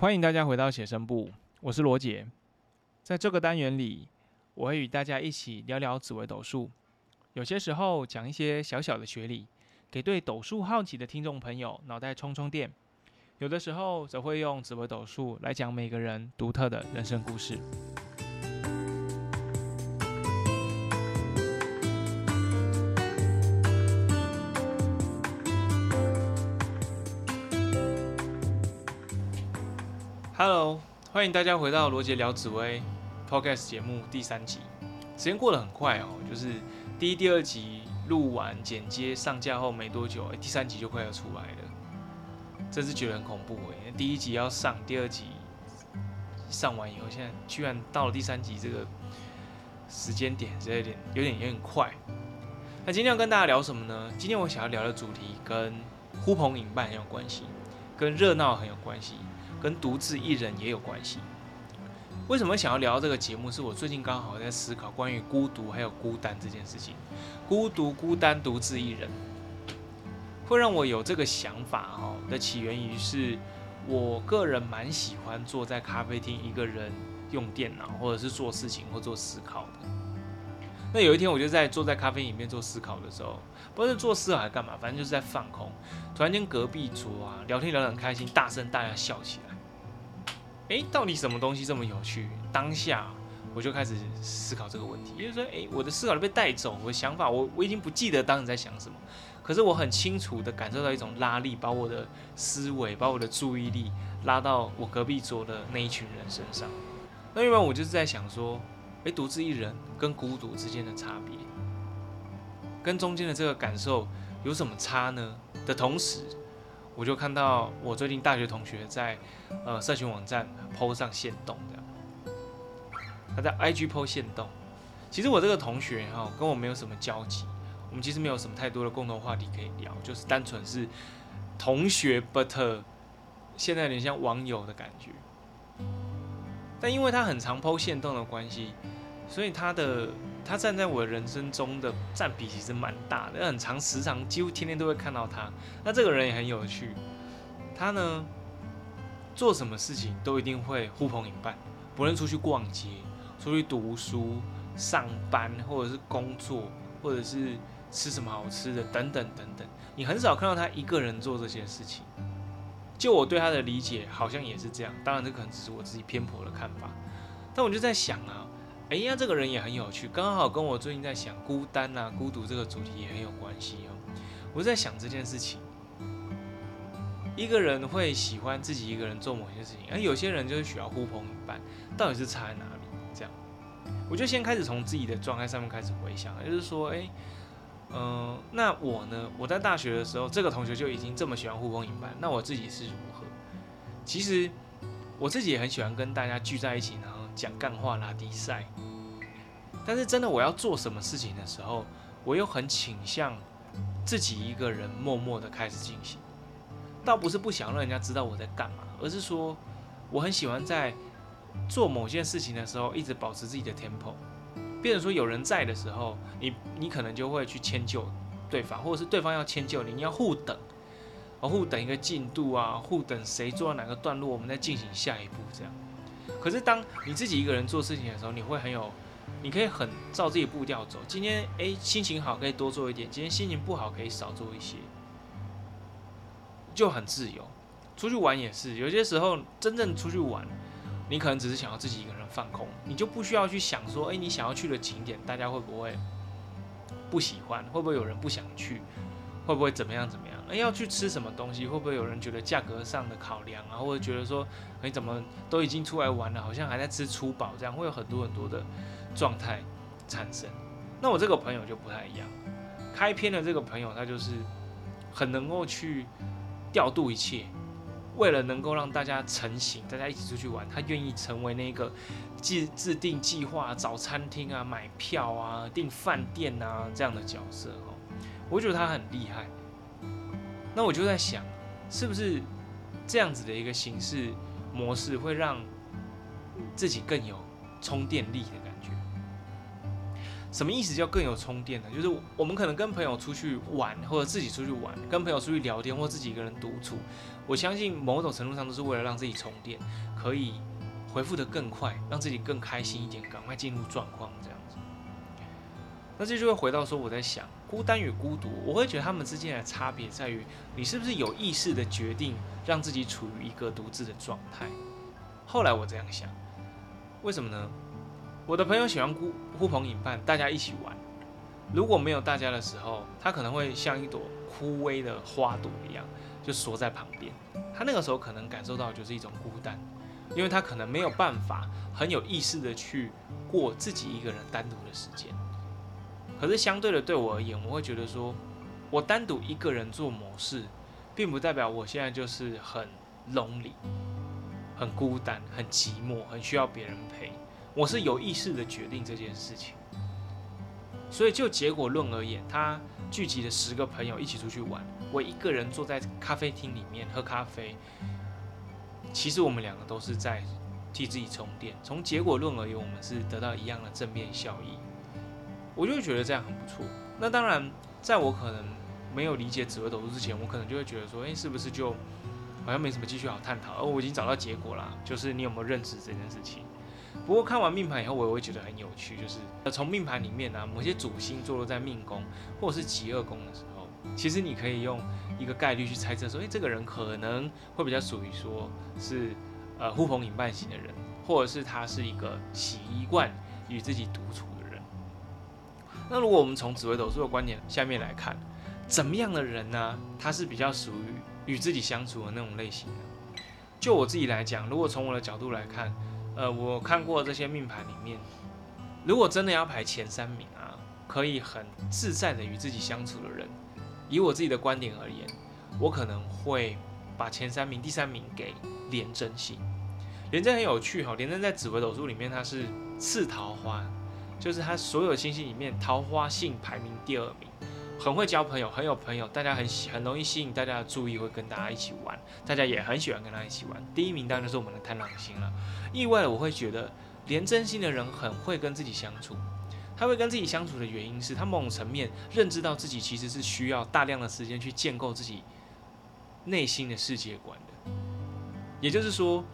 欢迎大家回到写生部，我是罗杰。在这个单元里，我会与大家一起聊聊紫微斗数，有些时候讲一些小小的学理，给对斗数好奇的听众朋友脑袋充充电；有的时候则会用紫微斗数来讲每个人独特的人生故事。欢迎大家回到罗杰聊紫薇 Podcast 节目第三集。时间过得很快哦，就是第一、第二集录完、剪接、上架后没多久，第三集就快要出来了，真是觉得很恐怖哎！第一集要上，第二集上完以后，现在居然到了第三集这个时间点，有点、有点、有点快。那今天要跟大家聊什么呢？今天我想要聊的主题跟呼朋引伴很有关系，跟热闹很有关系。跟独自一人也有关系。为什么想要聊这个节目？是我最近刚好在思考关于孤独还有孤单这件事情。孤独、孤单、独自一人，会让我有这个想法哦的起源于是，我个人蛮喜欢坐在咖啡厅一个人用电脑，或者是做事情或做思考的。那有一天，我就在坐在咖啡里面做思考的时候，不知道是做思考还干嘛，反正就是在放空。突然间，隔壁桌啊聊天聊得很开心，大声大家笑起来。哎，到底什么东西这么有趣？当下我就开始思考这个问题，也就是说，哎，我的思考被带走，我的想法，我我已经不记得当时在想什么，可是我很清楚的感受到一种拉力，把我的思维，把我的注意力拉到我隔壁桌的那一群人身上。那因为我就是在想说，哎，独自一人跟孤独之间的差别，跟中间的这个感受有什么差呢？的同时。我就看到我最近大学同学在呃社群网站 PO 上线动这样，他在 IG PO 线动。其实我这个同学哈跟我没有什么交集，我们其实没有什么太多的共同话题可以聊，就是单纯是同学，but 现在有点像网友的感觉。但因为他很常 PO 线动的关系，所以他的。他站在我的人生中的占比其实蛮大的，很长时长，几乎天天都会看到他。那这个人也很有趣，他呢做什么事情都一定会呼朋引伴，不论出去逛街、出去读书、上班，或者是工作，或者是吃什么好吃的等等等等，你很少看到他一个人做这些事情。就我对他的理解，好像也是这样。当然，这可能只是我自己偏颇的看法。但我就在想啊。哎呀，这个人也很有趣，刚好跟我最近在想孤单啊、孤独这个主题也很有关系哦。我在想这件事情，一个人会喜欢自己一个人做某些事情，而有些人就是需要呼朋引伴，到底是差在哪里？这样，我就先开始从自己的状态上面开始回想，就是说，哎，嗯，那我呢？我在大学的时候，这个同学就已经这么喜欢呼朋引伴，那我自己是如何？其实我自己也很喜欢跟大家聚在一起呢。讲干话拉低赛，但是真的我要做什么事情的时候，我又很倾向自己一个人默默的开始进行。倒不是不想让人家知道我在干嘛，而是说我很喜欢在做某件事情的时候一直保持自己的 tempo。变成说有人在的时候，你你可能就会去迁就对方，或者是对方要迁就你，你要互等，互等一个进度啊，互等谁做到哪个段落，我们再进行下一步这样。可是当你自己一个人做事情的时候，你会很有，你可以很照自己步调走。今天诶心情好可以多做一点，今天心情不好可以少做一些，就很自由。出去玩也是，有些时候真正出去玩，你可能只是想要自己一个人放空，你就不需要去想说，诶你想要去的景点大家会不会不喜欢，会不会有人不想去，会不会怎么样怎么样。哎，要去吃什么东西？会不会有人觉得价格上的考量啊，或者觉得说，你怎么都已经出来玩了，好像还在吃粗饱，这样会有很多很多的状态产生。那我这个朋友就不太一样，开篇的这个朋友他就是很能够去调度一切，为了能够让大家成型，大家一起出去玩，他愿意成为那个制制定计划、找餐厅啊、买票啊、订饭店啊这样的角色哦。我觉得他很厉害。那我就在想，是不是这样子的一个形式模式会让自己更有充电力的感觉？什么意思叫更有充电呢？就是我们可能跟朋友出去玩，或者自己出去玩，跟朋友出去聊天，或自己一个人独处。我相信某种程度上都是为了让自己充电，可以回复的更快，让自己更开心一点，赶快进入状况这样子。那这就会回到说，我在想孤单与孤独，我会觉得他们之间的差别在于，你是不是有意识的决定让自己处于一个独自的状态。后来我这样想，为什么呢？我的朋友喜欢呼呼朋引伴，大家一起玩。如果没有大家的时候，他可能会像一朵枯萎的花朵一样，就缩在旁边。他那个时候可能感受到就是一种孤单，因为他可能没有办法很有意识的去过自己一个人单独的时间。可是相对的，对我而言，我会觉得说，我单独一个人做模式，并不代表我现在就是很 lonely，很孤单、很寂寞、很需要别人陪。我是有意识的决定这件事情，所以就结果论而言，他聚集了十个朋友一起出去玩，我一个人坐在咖啡厅里面喝咖啡。其实我们两个都是在替自己充电。从结果论而言，我们是得到一样的正面效益。我就觉得这样很不错。那当然，在我可能没有理解紫微斗数之前，我可能就会觉得说，诶，是不是就好像没什么继续好探讨？而我已经找到结果啦，就是你有没有认知这件事情。不过看完命盘以后，我也会觉得很有趣，就是从命盘里面呢，某些主星坐落在命宫或者是极恶宫的时候，其实你可以用一个概率去猜测说，诶，这个人可能会比较属于说是呃呼朋引伴型的人，或者是他是一个习惯与自己独处。那如果我们从紫微斗数的观点下面来看，怎么样的人呢？他是比较属于与自己相处的那种类型的。就我自己来讲，如果从我的角度来看。呃，我看过这些命盘里面，如果真的要排前三名啊，可以很自在的与自己相处的人，以我自己的观点而言，我可能会把前三名、第三名给廉贞星。廉贞很有趣哈，廉贞在紫微斗数里面它是次桃花，就是他所有星星里面桃花性排名第二名。很会交朋友，很有朋友，大家很喜，很容易吸引大家的注意，会跟大家一起玩，大家也很喜欢跟他一起玩。第一名当然是我们的贪狼星了。意外的，我会觉得连真心的人很会跟自己相处。他会跟自己相处的原因是他某种层面认知到自己其实是需要大量的时间去建构自己内心的世界观的。也就是说，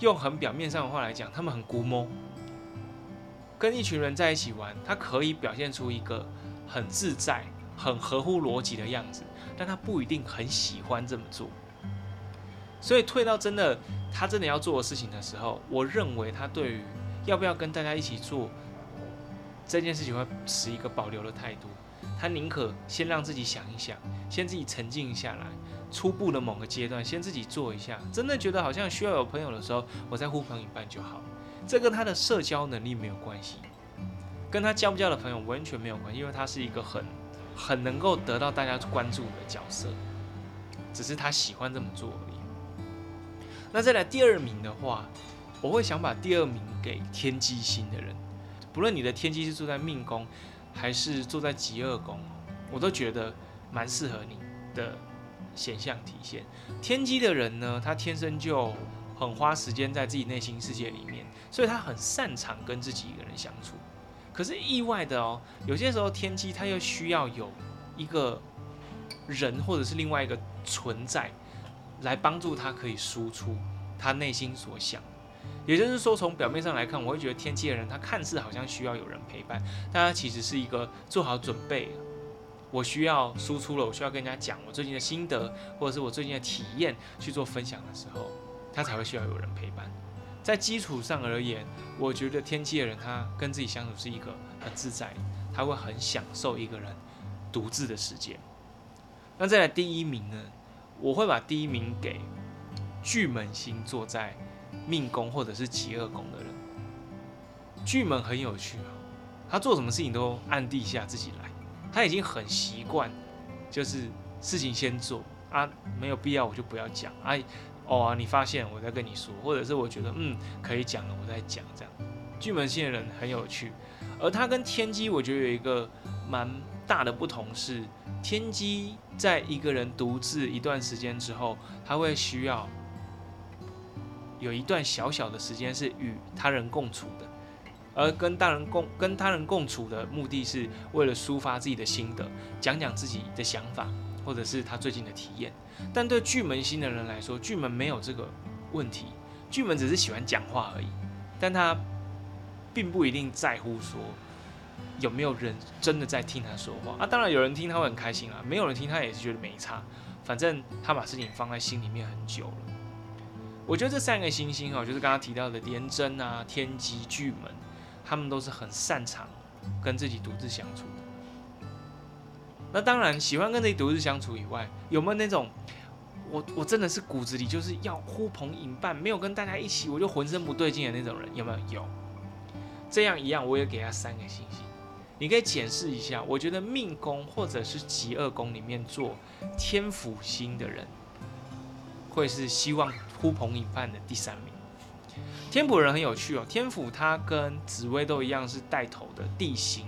用很表面上的话来讲，他们很孤摸。跟一群人在一起玩，他可以表现出一个很自在。很合乎逻辑的样子，但他不一定很喜欢这么做。所以退到真的他真的要做的事情的时候，我认为他对于要不要跟大家一起做这件事情会持一个保留的态度。他宁可先让自己想一想，先自己沉静下来，初步的某个阶段先自己做一下。真的觉得好像需要有朋友的时候，我再呼朋引伴就好。这跟他的社交能力没有关系，跟他交不交的朋友完全没有关系，因为他是一个很。很能够得到大家关注的角色，只是他喜欢这么做而已。那再来第二名的话，我会想把第二名给天机星的人，不论你的天机是住在命宫，还是住在极恶宫，我都觉得蛮适合你的显象体现。天机的人呢，他天生就很花时间在自己内心世界里面，所以他很擅长跟自己一个人相处。可是意外的哦，有些时候天机他又需要有一个人或者是另外一个存在来帮助他，可以输出他内心所想。也就是说，从表面上来看，我会觉得天机的人他看似好像需要有人陪伴，但他其实是一个做好准备，我需要输出了，我需要跟人家讲我最近的心得或者是我最近的体验去做分享的时候，他才会需要有人陪伴。在基础上而言，我觉得天机的人他跟自己相处是一个很自在，他会很享受一个人独自的时间。那再来第一名呢？我会把第一名给巨门星坐在命宫或者是极恶宫的人。巨门很有趣啊，他做什么事情都暗地下自己来，他已经很习惯，就是事情先做啊，没有必要我就不要讲啊。哦，你发现我在跟你说，或者是我觉得嗯可以讲了，我在讲这样。巨门星的人很有趣，而他跟天机我觉得有一个蛮大的不同是，天机在一个人独自一段时间之后，他会需要有一段小小的时间是与他人共处的，而跟大人共跟他人共处的目的是为了抒发自己的心得，讲讲自己的想法，或者是他最近的体验。但对巨门星的人来说，巨门没有这个问题，巨门只是喜欢讲话而已，但他并不一定在乎说有没有人真的在听他说话啊。当然有人听他会很开心啊，没有人听他也是觉得没差，反正他把事情放在心里面很久了。我觉得这三个星星哦，就是刚刚提到的廉贞啊、天机、巨门，他们都是很擅长跟自己独自相处。那当然，喜欢跟自己独自相处以外，有没有那种我我真的是骨子里就是要呼朋引伴，没有跟大家一起我就浑身不对劲的那种人？有没有？有。这样一样，我也给他三个星星。你可以检视一下，我觉得命宫或者是极恶宫里面做天府星的人，会是希望。呼朋引伴的第三名，天府人很有趣哦。天府他跟紫薇都一样是带头的地星，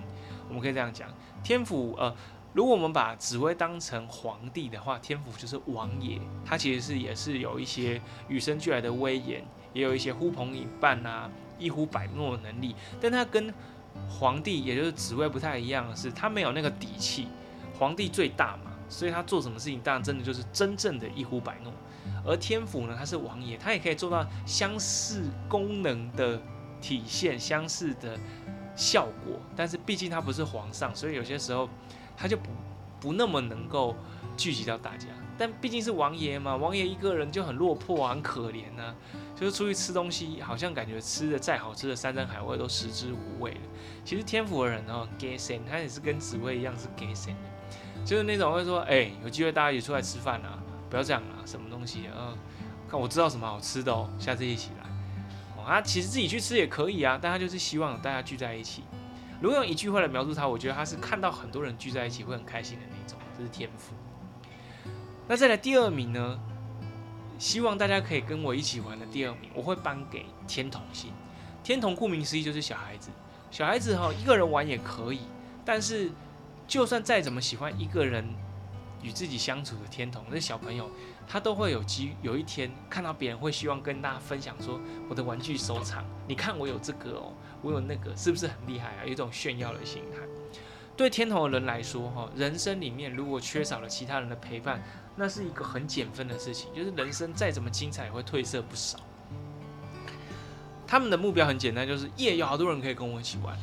我们可以这样讲。天府呃，如果我们把紫薇当成皇帝的话，天府就是王爷，他其实是也是有一些与生俱来的威严，也有一些呼朋引伴啊、一呼百诺的能力。但他跟皇帝，也就是紫薇不太一样的是，他没有那个底气。皇帝最大嘛，所以他做什么事情，当然真的就是真正的一呼百诺。而天府呢，他是王爷，他也可以做到相似功能的体现，相似的效果。但是毕竟他不是皇上，所以有些时候他就不不那么能够聚集到大家。但毕竟是王爷嘛，王爷一个人就很落魄，很可怜啊。就是出去吃东西，好像感觉吃的再好吃的山珍海味都食之无味了。其实天府的人哦，gay sen，他也是跟紫薇一样是 gay sen 的，就是那种会说，哎，有机会大家一起出来吃饭啊。不要这样啊，什么东西？啊，看我知道什么好吃的哦，下次一起来。哦，他其实自己去吃也可以啊，但他就是希望大家聚在一起。如果用一句话来描述他，我觉得他是看到很多人聚在一起会很开心的那种，这是天赋。那再来第二名呢？希望大家可以跟我一起玩的第二名，我会颁给天童星。天童顾名思义就是小孩子，小孩子哈一个人玩也可以，但是就算再怎么喜欢一个人。与自己相处的天童，那小朋友他都会有机有一天看到别人会希望跟大家分享说我的玩具收藏，你看我有这个哦，我有那个，是不是很厉害啊？有一种炫耀的心态。对天童的人来说，哈，人生里面如果缺少了其他人的陪伴，那是一个很减分的事情，就是人生再怎么精彩也会褪色不少。他们的目标很简单，就是耶，有好多人可以跟我一起玩，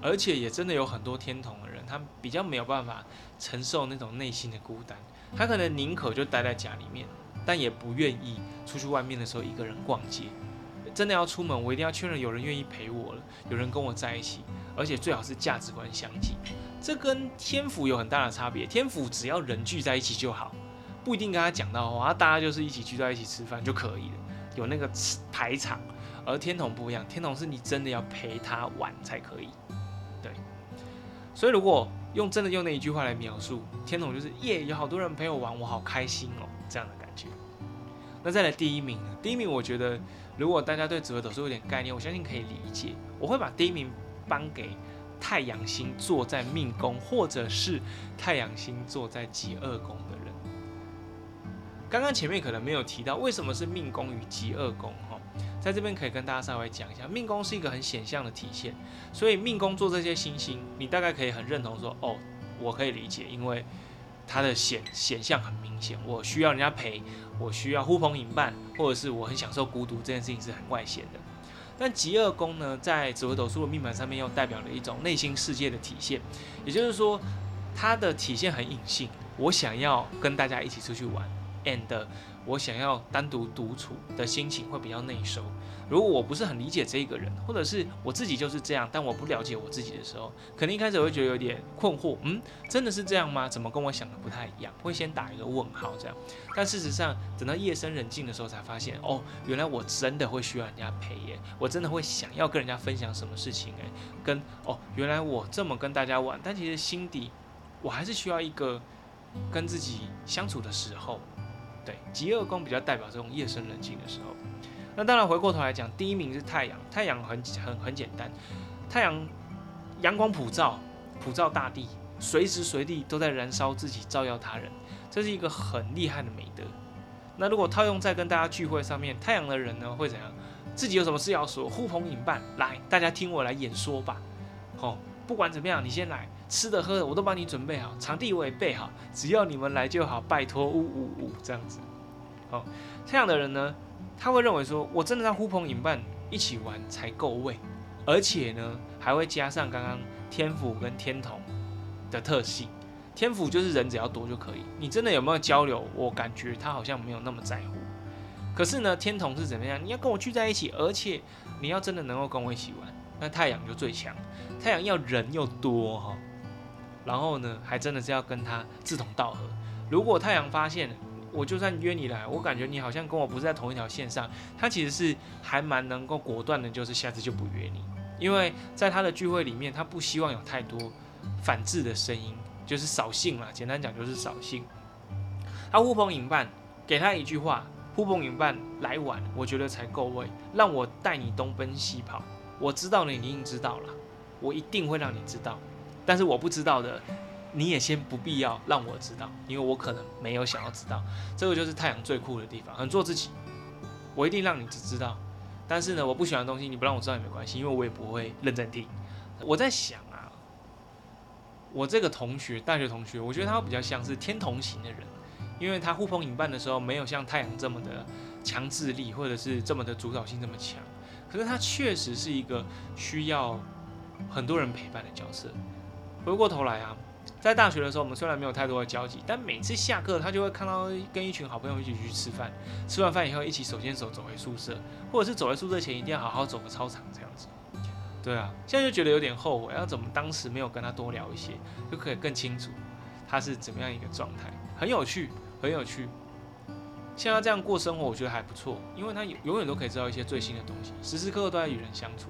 而且也真的有很多天童，他比较没有办法。承受那种内心的孤单，他可能宁可就待在家里面，但也不愿意出去外面的时候一个人逛街。真的要出门，我一定要确认有人愿意陪我了，有人跟我在一起，而且最好是价值观相近。这跟天府有很大的差别。天府只要人聚在一起就好，不一定跟他讲到话，大家就是一起聚在一起吃饭就可以了，有那个排场。而天童不一样，天童是你真的要陪他玩才可以。所以如果。用真的用那一句话来描述天童，就是耶，有好多人陪我玩，我好开心哦，这样的感觉。那再来第一名呢？第一名，我觉得如果大家对紫微斗数有点概念，我相信可以理解。我会把第一名颁给太阳星座在命宫，或者是太阳星座在极恶宫的人。刚刚前面可能没有提到，为什么是命宫与极恶宫？哈在这边可以跟大家稍微讲一下，命宫是一个很显象的体现，所以命宫做这些星星，你大概可以很认同说，哦，我可以理解，因为它的显显象很明显，我需要人家陪，我需要呼朋引伴，或者是我很享受孤独，这件事情是很外显的。但极恶宫呢，在紫微斗数的命盘上面又代表了一种内心世界的体现，也就是说，它的体现很隐性，我想要跟大家一起出去玩，and。我想要单独独处的心情会比较内收。如果我不是很理解这个人，或者是我自己就是这样，但我不了解我自己的时候，可能一开始我会觉得有点困惑。嗯，真的是这样吗？怎么跟我想的不太一样？会先打一个问号这样。但事实上，等到夜深人静的时候，才发现哦，原来我真的会需要人家陪耶。我真的会想要跟人家分享什么事情诶，跟哦，原来我这么跟大家玩，但其实心底我还是需要一个跟自己相处的时候。对，极恶宫比较代表这种夜深人静的时候。那当然，回过头来讲，第一名是太阳。太阳很很很简单，太阳阳光普照，普照大地，随时随地都在燃烧自己，照耀他人，这是一个很厉害的美德。那如果套用在跟大家聚会上面，太阳的人呢会怎样？自己有什么事要说，呼朋引伴，来，大家听我来演说吧。哦，不管怎么样，你先来，吃的喝的我都帮你准备好，场地我也备好，只要你们来就好，拜托，呜呜呜，这样子。好，太阳的人呢，他会认为说，我真的让呼朋引伴一起玩才够味，而且呢，还会加上刚刚天府跟天童的特性。天府就是人只要多就可以，你真的有没有交流？我感觉他好像没有那么在乎。可是呢，天童是怎么样？你要跟我聚在一起，而且你要真的能够跟我一起玩，那太阳就最强。太阳要人又多哈，然后呢，还真的是要跟他志同道合。如果太阳发现，我就算约你来，我感觉你好像跟我不是在同一条线上，他其实是还蛮能够果断的，就是下次就不约你，因为在他的聚会里面，他不希望有太多反制的声音。就是扫兴了，简单讲就是扫兴。他呼朋引伴，给他一句话：呼朋引伴来晚，我觉得才够味。让我带你东奔西跑，我知道你一定知道了，我一定会让你知道。但是我不知道的，你也先不必要让我知道，因为我可能没有想要知道。这个就是太阳最酷的地方，很做自己。我一定让你只知道，但是呢，我不喜欢的东西你不让我知道也没关系，因为我也不会认真听。我在想啊。我这个同学，大学同学，我觉得他比较像是天同型的人，因为他呼朋引伴的时候，没有像太阳这么的强制力，或者是这么的主导性这么强。可是他确实是一个需要很多人陪伴的角色。回过头来啊，在大学的时候，我们虽然没有太多的交集，但每次下课，他就会看到跟一群好朋友一起去吃饭，吃完饭以后一起手牵手走回宿舍，或者是走在宿舍前一定要好好走个操场这样子。对啊，现在就觉得有点后悔，要怎么当时没有跟他多聊一些，就可以更清楚他是怎么样一个状态，很有趣，很有趣。像他这样过生活，我觉得还不错，因为他永远都可以知道一些最新的东西，时时刻刻都在与人相处。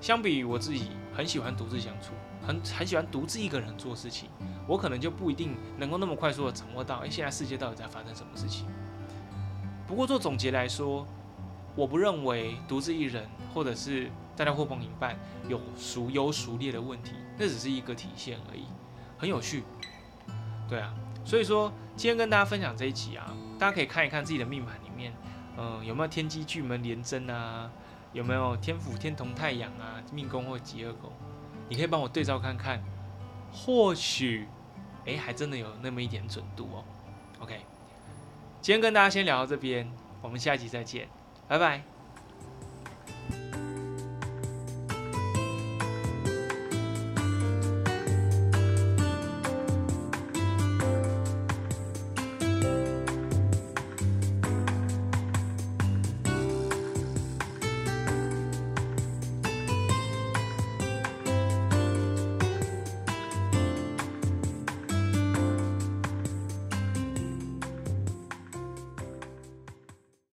相比于我自己很喜欢独自相处，很很喜欢独自一个人做事情，我可能就不一定能够那么快速的掌握到，哎，现在世界到底在发生什么事情。不过做总结来说，我不认为独自一人或者是。大家呼朋引伴有孰优孰劣的问题，那只是一个体现而已，很有趣。对啊，所以说今天跟大家分享这一集啊，大家可以看一看自己的命盘里面，嗯，有没有天机巨门连贞啊，有没有天府天同太阳啊，命宫或吉二宫，你可以帮我对照看看，或许，哎，还真的有那么一点准度哦。OK，今天跟大家先聊到这边，我们下一集再见，拜拜。